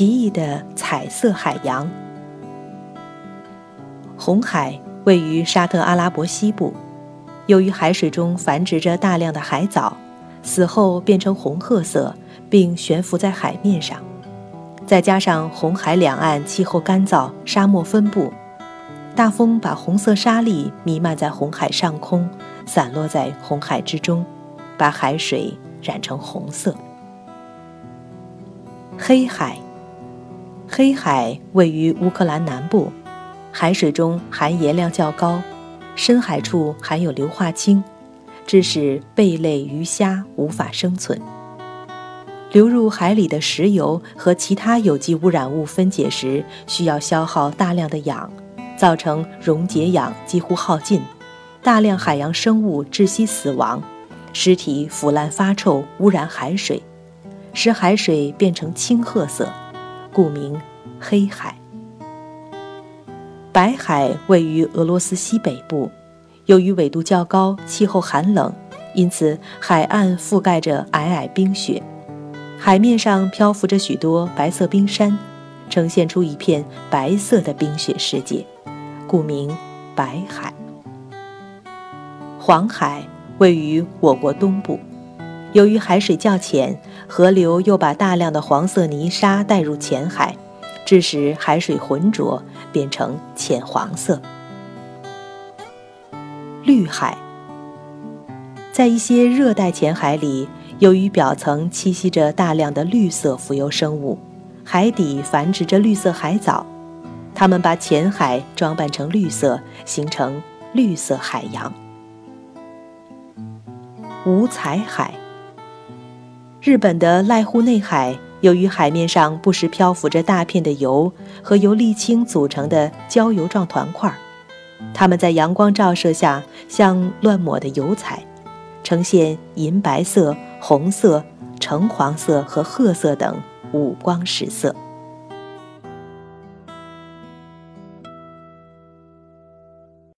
奇异的彩色海洋。红海位于沙特阿拉伯西部，由于海水中繁殖着大量的海藻，死后变成红褐色，并悬浮在海面上。再加上红海两岸气候干燥，沙漠分布，大风把红色沙粒弥漫在红海上空，散落在红海之中，把海水染成红色。黑海。黑海位于乌克兰南部，海水中含盐量较高，深海处含有硫化氢，致使贝类、鱼虾无法生存。流入海里的石油和其他有机污染物分解时，需要消耗大量的氧，造成溶解氧几乎耗尽，大量海洋生物窒息死亡，尸体腐烂发臭，污染海水，使海水变成青褐色。故名黑海。白海位于俄罗斯西北部，由于纬度较高，气候寒冷，因此海岸覆盖着皑皑冰雪，海面上漂浮着许多白色冰山，呈现出一片白色的冰雪世界，故名白海。黄海位于我国东部。由于海水较浅，河流又把大量的黄色泥沙带入浅海，致使海水浑浊，变成浅黄色。绿海在一些热带浅海里，由于表层栖息着大量的绿色浮游生物，海底繁殖着绿色海藻，它们把浅海装扮成绿色，形成绿色海洋。五彩海。日本的濑户内海，由于海面上不时漂浮着大片的油和由沥青组成的焦油状团块，它们在阳光照射下像乱抹的油彩，呈现银白色、红色、橙黄色和褐色等五光十色。